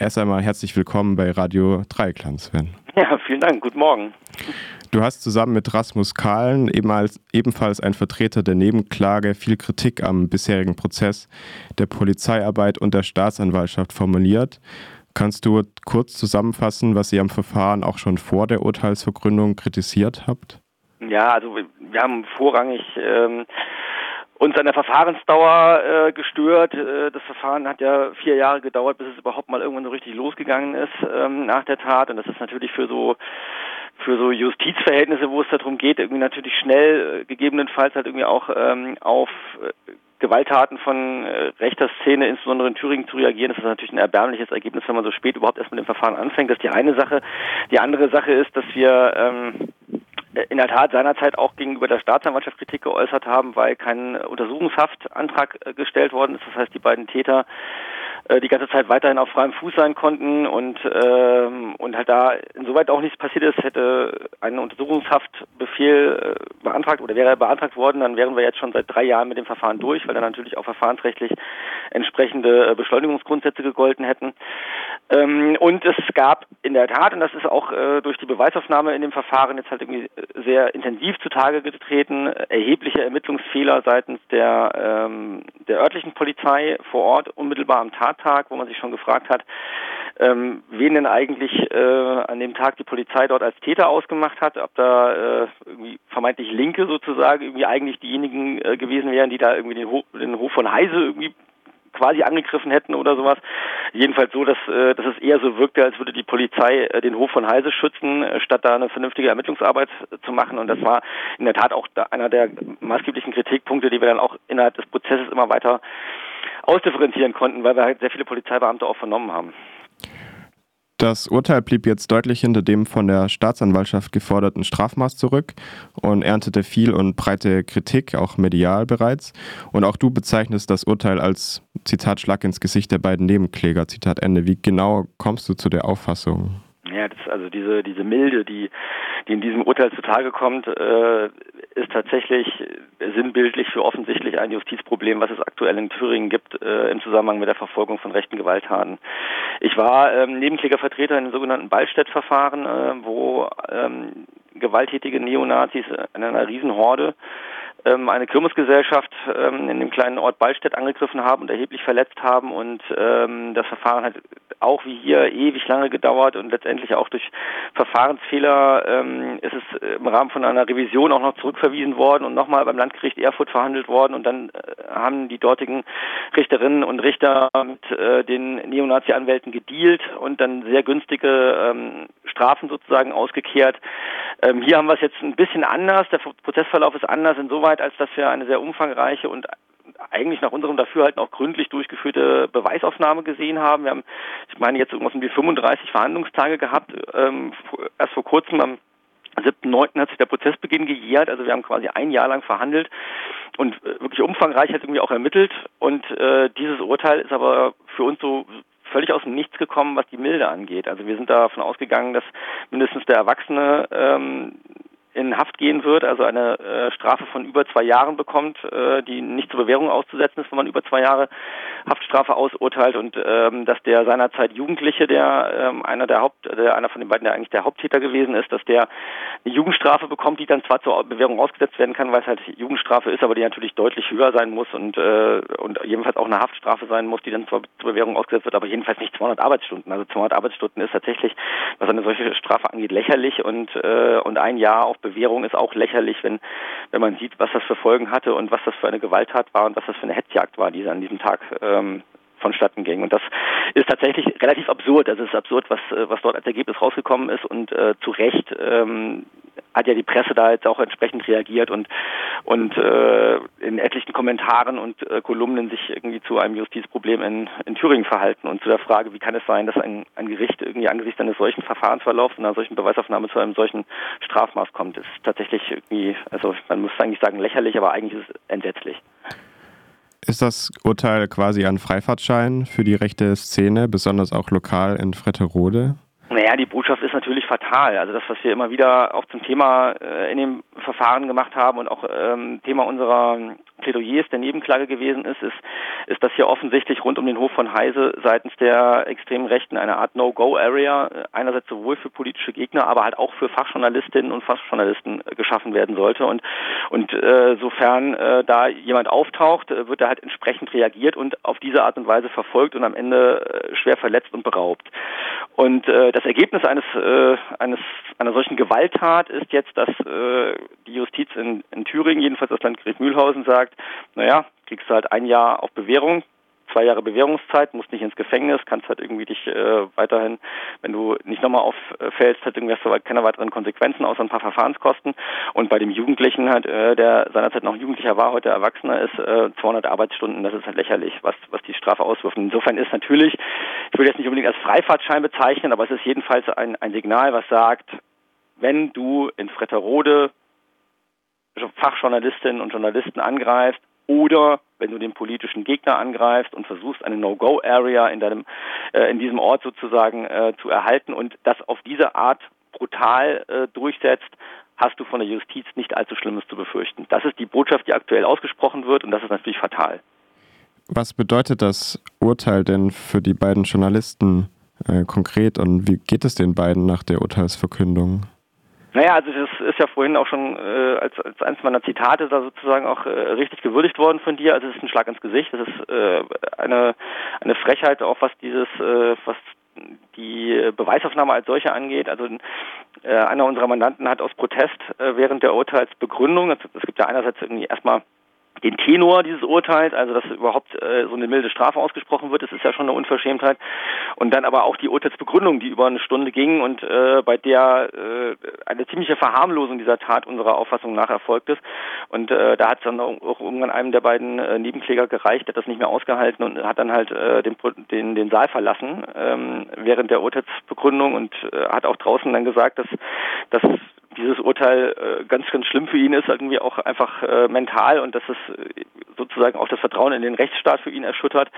Erst einmal herzlich willkommen bei Radio Dreieckland, Sven. Ja, vielen Dank. Guten Morgen. Du hast zusammen mit Rasmus Kahlen, ebenfalls ein Vertreter der Nebenklage, viel Kritik am bisherigen Prozess der Polizeiarbeit und der Staatsanwaltschaft formuliert. Kannst du kurz zusammenfassen, was ihr am Verfahren auch schon vor der Urteilsvergründung kritisiert habt? Ja, also wir haben vorrangig ähm, uns an der Verfahrensdauer äh, gestört. Äh, das Verfahren hat ja vier Jahre gedauert, bis es überhaupt mal irgendwann so richtig losgegangen ist ähm, nach der Tat. Und das ist natürlich für so für so Justizverhältnisse, wo es darum geht, irgendwie natürlich schnell, äh, gegebenenfalls halt irgendwie auch ähm, auf äh, Gewalttaten von äh, rechter Szene, insbesondere in Thüringen, zu reagieren. Das ist natürlich ein erbärmliches Ergebnis, wenn man so spät überhaupt erst mit dem Verfahren anfängt. Das ist die eine Sache. Die andere Sache ist, dass wir ähm, in der Tat seinerzeit auch gegenüber der Staatsanwaltschaft Kritik geäußert haben, weil kein Untersuchungshaftantrag äh, gestellt worden ist. Das heißt, die beiden Täter äh, die ganze Zeit weiterhin auf freiem Fuß sein konnten und ähm, und halt da insoweit auch nichts passiert ist, hätte ein Untersuchungshaftbefehl äh, beantragt oder wäre er beantragt worden, dann wären wir jetzt schon seit drei Jahren mit dem Verfahren durch, weil dann natürlich auch verfahrensrechtlich entsprechende äh, Beschleunigungsgrundsätze gegolten hätten. Ähm, und es gab in der Tat, und das ist auch äh, durch die Beweisaufnahme in dem Verfahren jetzt halt irgendwie sehr intensiv zutage getreten, erhebliche Ermittlungsfehler seitens der ähm, der örtlichen Polizei vor Ort unmittelbar am Tag Tattag, wo man sich schon gefragt hat, ähm, wen denn eigentlich äh, an dem Tag die Polizei dort als Täter ausgemacht hat, ob da äh, irgendwie vermeintlich Linke sozusagen irgendwie eigentlich diejenigen äh, gewesen wären, die da irgendwie den, Hof, den Hof von Heise irgendwie quasi angegriffen hätten oder sowas. Jedenfalls so, dass, äh, dass es eher so wirkte, als würde die Polizei äh, den Hof von Heise schützen, äh, statt da eine vernünftige Ermittlungsarbeit zu machen. Und das war in der Tat auch einer der maßgeblichen Kritikpunkte, die wir dann auch innerhalb des Prozesses immer weiter ausdifferenzieren konnten, weil wir halt sehr viele Polizeibeamte auch vernommen haben. Das Urteil blieb jetzt deutlich hinter dem von der Staatsanwaltschaft geforderten Strafmaß zurück und erntete viel und breite Kritik, auch medial bereits. Und auch du bezeichnest das Urteil als Zitat Schlag ins Gesicht der beiden Nebenkläger, Zitat Ende. Wie genau kommst du zu der Auffassung? Ja, das, also diese, diese Milde, die, die in diesem Urteil zutage kommt, äh, ist tatsächlich sinnbildlich für offensichtlich ein Justizproblem, was es aktuell in Thüringen gibt äh, im Zusammenhang mit der Verfolgung von rechten Gewalttaten. Ich war ähm, Nebenklägervertreter in dem sogenannten Ballstedt-Verfahren, äh, wo ähm, gewalttätige Neonazis in einer Riesenhorde ähm, eine Kirmesgesellschaft ähm, in dem kleinen Ort Ballstedt angegriffen haben und erheblich verletzt haben und ähm, das Verfahren hat auch wie hier ewig lange gedauert und letztendlich auch durch Verfahrensfehler ähm, ist es im Rahmen von einer Revision auch noch zurückverwiesen worden und nochmal beim Landgericht Erfurt verhandelt worden und dann äh, haben die dortigen Richterinnen und Richter mit äh, den Neonazi-Anwälten gedealt und dann sehr günstige ähm, Strafen sozusagen ausgekehrt. Ähm, hier haben wir es jetzt ein bisschen anders. Der Prozessverlauf ist anders insoweit, als dass wir eine sehr umfangreiche und eigentlich nach unserem Dafürhalten auch gründlich durchgeführte Beweisaufnahme gesehen haben. Wir haben, ich meine, jetzt irgendwas um die 35 Verhandlungstage gehabt. Ähm, erst vor kurzem am 7.9. hat sich der Prozessbeginn gejährt. Also wir haben quasi ein Jahr lang verhandelt und äh, wirklich umfangreich hat irgendwie auch ermittelt. Und äh, dieses Urteil ist aber für uns so völlig aus dem Nichts gekommen, was die Milde angeht. Also wir sind davon ausgegangen, dass mindestens der Erwachsene ähm, in Haft gehen wird, also eine äh, Strafe von über zwei Jahren bekommt, äh, die nicht zur Bewährung auszusetzen ist, wenn man über zwei Jahre Haftstrafe ausurteilt und ähm, dass der seinerzeit Jugendliche, der ähm, einer der Haupt, der einer von den beiden, der eigentlich der Haupttäter gewesen ist, dass der eine Jugendstrafe bekommt, die dann zwar zur Bewährung ausgesetzt werden kann, weil es halt Jugendstrafe ist, aber die natürlich deutlich höher sein muss und äh, und jedenfalls auch eine Haftstrafe sein muss, die dann zwar zur Bewährung ausgesetzt wird, aber jedenfalls nicht 200 Arbeitsstunden. Also 200 Arbeitsstunden ist tatsächlich, was eine solche Strafe angeht, lächerlich und äh, und ein Jahr auf Bewährung ist auch lächerlich, wenn, wenn man sieht, was das für Folgen hatte und was das für eine Gewalttat war und was das für eine Hetzjagd war, die an diesem Tag ähm, vonstatten ging. Und das ist tatsächlich relativ absurd. Also es ist absurd, was, äh, was dort als Ergebnis rausgekommen ist und äh, zu Recht ähm, hat ja die Presse da jetzt auch entsprechend reagiert und und äh, in etlichen Kommentaren und äh, Kolumnen sich irgendwie zu einem Justizproblem in, in Thüringen verhalten und zu der Frage, wie kann es sein, dass ein, ein Gericht irgendwie angesichts eines solchen Verfahrensverlaufs, einer solchen Beweisaufnahme zu einem solchen Strafmaß kommt, ist tatsächlich irgendwie, also man muss eigentlich sagen lächerlich, aber eigentlich ist es entsetzlich. Ist das Urteil quasi ein Freifahrtschein für die rechte Szene, besonders auch lokal in Fretterode? Naja, die Botschaft ist natürlich fatal. Also das, was wir immer wieder auch zum Thema äh, in dem Verfahren gemacht haben und auch ähm, Thema unserer Plädoyers der Nebenklage gewesen ist, ist, ist, dass hier offensichtlich rund um den Hof von Heise seitens der extremen Rechten eine Art No-Go-Area einerseits sowohl für politische Gegner, aber halt auch für Fachjournalistinnen und Fachjournalisten äh, geschaffen werden sollte. Und, und äh, sofern äh, da jemand auftaucht, äh, wird er halt entsprechend reagiert und auf diese Art und Weise verfolgt und am Ende äh, schwer verletzt und beraubt. Und äh, das Ergebnis eines, äh, eines einer solchen Gewalttat ist jetzt, dass äh, die Justiz in, in Thüringen, jedenfalls das Landgericht Mühlhausen, sagt, naja, kriegst du halt ein Jahr auf Bewährung, zwei Jahre Bewährungszeit, musst nicht ins Gefängnis, kannst halt irgendwie dich äh, weiterhin, wenn du nicht nochmal auffällst, halt irgendwie hast du halt keine weiteren Konsequenzen außer ein paar Verfahrenskosten. Und bei dem Jugendlichen halt, äh, der seinerzeit noch Jugendlicher war, heute Erwachsener ist, äh, 200 Arbeitsstunden, das ist halt lächerlich, was, was die Strafe auswirft. Insofern ist natürlich, ich würde jetzt nicht unbedingt als Freifahrtschein bezeichnen, aber es ist jedenfalls ein, ein Signal, was sagt, wenn du in Fretterode Fachjournalistinnen und Journalisten angreifst oder wenn du den politischen Gegner angreifst und versuchst, eine No-Go-Area in äh, in diesem Ort sozusagen äh, zu erhalten und das auf diese Art brutal äh, durchsetzt, hast du von der Justiz nicht allzu Schlimmes zu befürchten. Das ist die Botschaft, die aktuell ausgesprochen wird und das ist natürlich fatal. Was bedeutet das Urteil denn für die beiden Journalisten äh, konkret und wie geht es den beiden nach der Urteilsverkündung? Naja, also das ist ja vorhin auch schon äh, als, als eines meiner Zitate da sozusagen auch äh, richtig gewürdigt worden von dir. Also es ist ein Schlag ins Gesicht. Das ist äh, eine eine Frechheit auch was dieses äh, was die Beweisaufnahme als solche angeht. Also äh, einer unserer Mandanten hat aus Protest äh, während der Urteilsbegründung, also es gibt ja einerseits irgendwie erstmal den Tenor dieses Urteils, also dass überhaupt äh, so eine milde Strafe ausgesprochen wird, das ist ja schon eine Unverschämtheit. Und dann aber auch die Urteilsbegründung, die über eine Stunde ging und äh, bei der äh, eine ziemliche Verharmlosung dieser Tat unserer Auffassung nach erfolgt ist. Und äh, da hat es dann auch irgendwann einem der beiden äh, Nebenkläger gereicht, der hat das nicht mehr ausgehalten und hat dann halt äh, den, den, den Saal verlassen ähm, während der Urteilsbegründung und äh, hat auch draußen dann gesagt, dass, dass dieses Urteil äh, ganz, ganz schlimm für ihn ist, irgendwie auch einfach äh, mental und dass es äh, sozusagen auch das Vertrauen in den Rechtsstaat für ihn erschüttert,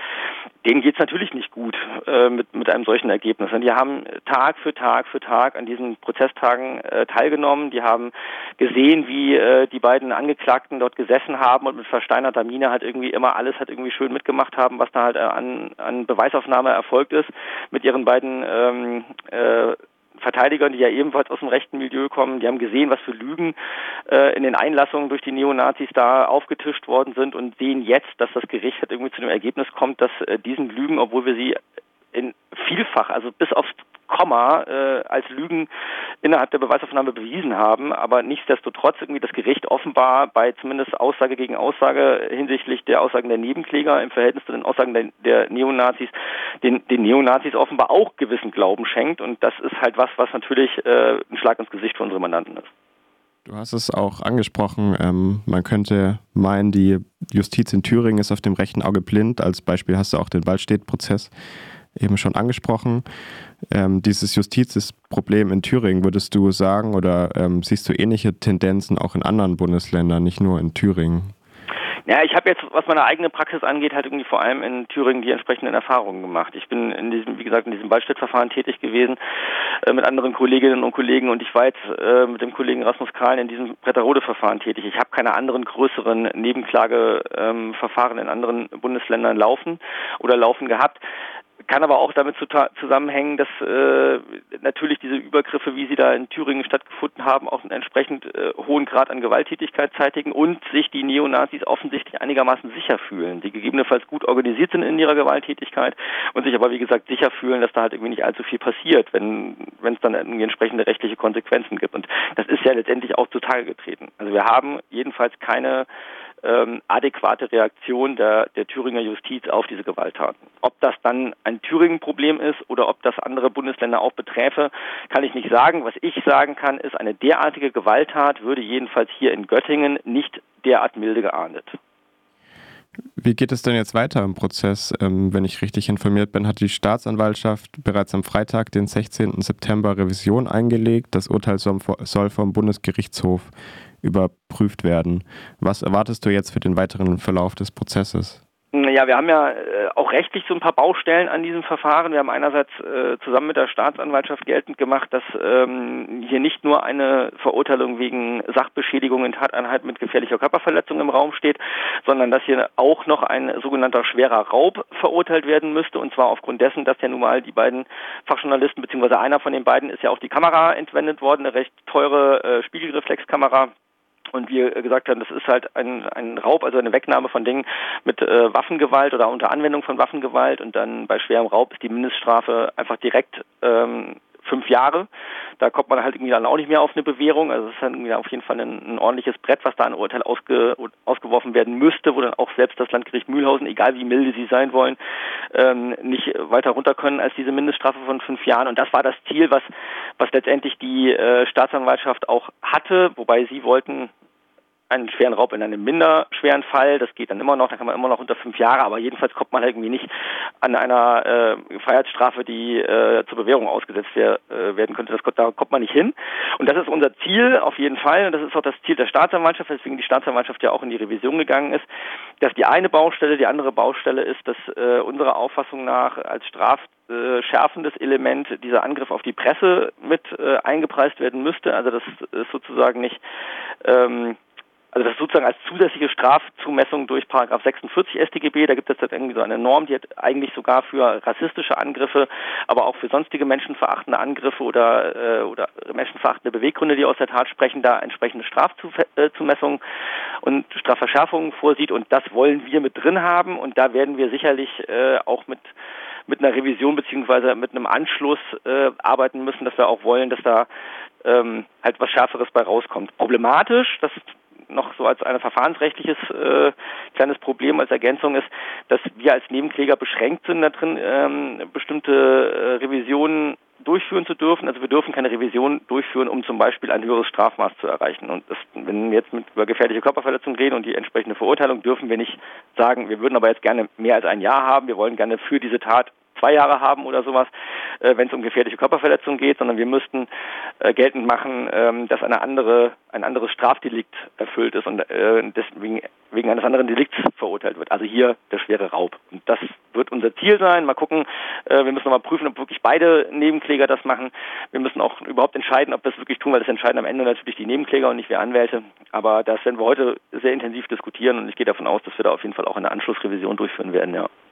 denen geht es natürlich nicht gut äh, mit, mit einem solchen Ergebnis. Und die haben Tag für Tag für Tag an diesen Prozesstagen äh, teilgenommen, die haben gesehen, wie äh, die beiden Angeklagten dort gesessen haben und mit versteinerter Miene halt irgendwie immer alles hat irgendwie schön mitgemacht haben, was da halt äh, an, an Beweisaufnahme erfolgt ist mit ihren beiden ähm, äh, Verteidigern, die ja ebenfalls aus dem rechten Milieu kommen, die haben gesehen, was für Lügen äh, in den Einlassungen durch die Neonazis da aufgetischt worden sind und sehen jetzt, dass das Gericht halt irgendwie zu dem Ergebnis kommt, dass äh, diesen Lügen, obwohl wir sie in vielfach, also bis aufs Komma äh, als Lügen innerhalb der Beweisaufnahme bewiesen haben, aber nichtsdestotrotz irgendwie das Gericht offenbar bei zumindest Aussage gegen Aussage hinsichtlich der Aussagen der Nebenkläger im Verhältnis zu den Aussagen der, der Neonazis den, den Neonazis offenbar auch gewissen Glauben schenkt und das ist halt was, was natürlich äh, ein Schlag ins Gesicht für unsere Mandanten ist. Du hast es auch angesprochen, ähm, man könnte meinen, die Justiz in Thüringen ist auf dem rechten Auge blind. Als Beispiel hast du auch den Waldstedt-Prozess eben schon angesprochen. Ähm, dieses Justizproblem in Thüringen, würdest du sagen, oder ähm, siehst du ähnliche Tendenzen auch in anderen Bundesländern, nicht nur in Thüringen? Ja, ich habe jetzt, was meine eigene Praxis angeht, halt irgendwie vor allem in Thüringen die entsprechenden Erfahrungen gemacht. Ich bin in diesem, wie gesagt, in diesem Waldstädtverfahren tätig gewesen äh, mit anderen Kolleginnen und Kollegen und ich war jetzt äh, mit dem Kollegen Rasmus Kahlen in diesem Bretterode-Verfahren tätig. Ich habe keine anderen größeren Nebenklageverfahren ähm, in anderen Bundesländern laufen oder laufen gehabt kann aber auch damit zusammenhängen, dass äh, natürlich diese Übergriffe, wie sie da in Thüringen stattgefunden haben, auch einen entsprechend äh, hohen Grad an Gewalttätigkeit zeitigen und sich die Neonazis offensichtlich einigermaßen sicher fühlen, die gegebenenfalls gut organisiert sind in ihrer Gewalttätigkeit und sich aber wie gesagt sicher fühlen, dass da halt irgendwie nicht allzu viel passiert, wenn wenn es dann irgendwie entsprechende rechtliche Konsequenzen gibt. Und das ist ja letztendlich auch zutage getreten. Also wir haben jedenfalls keine ähm, adäquate Reaktion der, der Thüringer Justiz auf diese Gewalttaten. Ob das dann ein Thüringen-Problem ist oder ob das andere Bundesländer auch beträfe, kann ich nicht sagen. Was ich sagen kann, ist, eine derartige Gewalttat würde jedenfalls hier in Göttingen nicht derart milde geahndet. Wie geht es denn jetzt weiter im Prozess? Ähm, wenn ich richtig informiert bin, hat die Staatsanwaltschaft bereits am Freitag, den 16. September, Revision eingelegt. Das Urteil soll vom Bundesgerichtshof überprüft werden. Was erwartest du jetzt für den weiteren Verlauf des Prozesses? Ja, wir haben ja äh, auch rechtlich so ein paar Baustellen an diesem Verfahren. Wir haben einerseits äh, zusammen mit der Staatsanwaltschaft geltend gemacht, dass ähm, hier nicht nur eine Verurteilung wegen Sachbeschädigung in Tateinheit mit gefährlicher Körperverletzung im Raum steht, sondern dass hier auch noch ein sogenannter schwerer Raub verurteilt werden müsste. Und zwar aufgrund dessen, dass ja nun mal die beiden Fachjournalisten, beziehungsweise einer von den beiden ist ja auch die Kamera entwendet worden, eine recht teure äh, Spiegelreflexkamera und wir gesagt haben, das ist halt ein, ein Raub, also eine Wegnahme von Dingen mit äh, Waffengewalt oder unter Anwendung von Waffengewalt. Und dann bei schwerem Raub ist die Mindeststrafe einfach direkt ähm, fünf Jahre. Da kommt man halt irgendwie dann auch nicht mehr auf eine Bewährung. Also es ist dann irgendwie auf jeden Fall ein, ein ordentliches Brett, was da ein Urteil ausge, ausgeworfen werden müsste, wo dann auch selbst das Landgericht Mühlhausen, egal wie milde sie sein wollen, ähm, nicht weiter runter können als diese Mindeststrafe von fünf Jahren. Und das war das Ziel, was, was letztendlich die äh, Staatsanwaltschaft auch hatte, wobei sie wollten einen schweren Raub in einem minder schweren Fall. Das geht dann immer noch, da kann man immer noch unter fünf Jahre, aber jedenfalls kommt man halt irgendwie nicht an einer äh, Freiheitsstrafe, die äh, zur Bewährung ausgesetzt wär, äh, werden könnte. Das, da kommt man nicht hin. Und das ist unser Ziel auf jeden Fall. Und das ist auch das Ziel der Staatsanwaltschaft, weswegen die Staatsanwaltschaft ja auch in die Revision gegangen ist, dass die eine Baustelle, die andere Baustelle ist, dass äh, unserer Auffassung nach als Straf schärfendes Element dieser Angriff auf die Presse mit äh, eingepreist werden müsste. Also das ist sozusagen nicht ähm, also das ist sozusagen als zusätzliche Strafzumessung durch Paragraph 46 StGB, da gibt es jetzt irgendwie so eine Norm, die hat eigentlich sogar für rassistische Angriffe, aber auch für sonstige menschenverachtende Angriffe oder, äh, oder menschenverachtende Beweggründe, die aus der Tat sprechen, da entsprechende Strafzumessungen und Strafverschärfungen vorsieht. Und das wollen wir mit drin haben. Und da werden wir sicherlich äh, auch mit mit einer Revision beziehungsweise mit einem Anschluss äh, arbeiten müssen, dass wir auch wollen, dass da ähm, halt was Schärferes bei rauskommt. Problematisch, das noch so als ein verfahrensrechtliches äh, kleines Problem als Ergänzung ist, dass wir als Nebenkläger beschränkt sind darin, ähm, bestimmte äh, Revisionen durchführen zu dürfen. Also wir dürfen keine Revision durchführen, um zum Beispiel ein höheres Strafmaß zu erreichen. Und das, wenn wir jetzt mit, über gefährliche Körperverletzung reden und die entsprechende Verurteilung, dürfen wir nicht sagen, wir würden aber jetzt gerne mehr als ein Jahr haben, wir wollen gerne für diese Tat zwei Jahre haben oder sowas, äh, wenn es um gefährliche Körperverletzung geht, sondern wir müssten äh, geltend machen, ähm, dass eine andere, ein anderes Strafdelikt erfüllt ist und äh, deswegen wegen eines anderen Delikts verurteilt wird. Also hier der schwere Raub. Und das wird unser Ziel sein. Mal gucken, äh, wir müssen nochmal prüfen, ob wirklich beide Nebenkläger das machen. Wir müssen auch überhaupt entscheiden, ob wir es wirklich tun, weil das entscheiden am Ende natürlich die Nebenkläger und nicht wir Anwälte. Aber das werden wir heute sehr intensiv diskutieren und ich gehe davon aus, dass wir da auf jeden Fall auch eine Anschlussrevision durchführen werden, ja.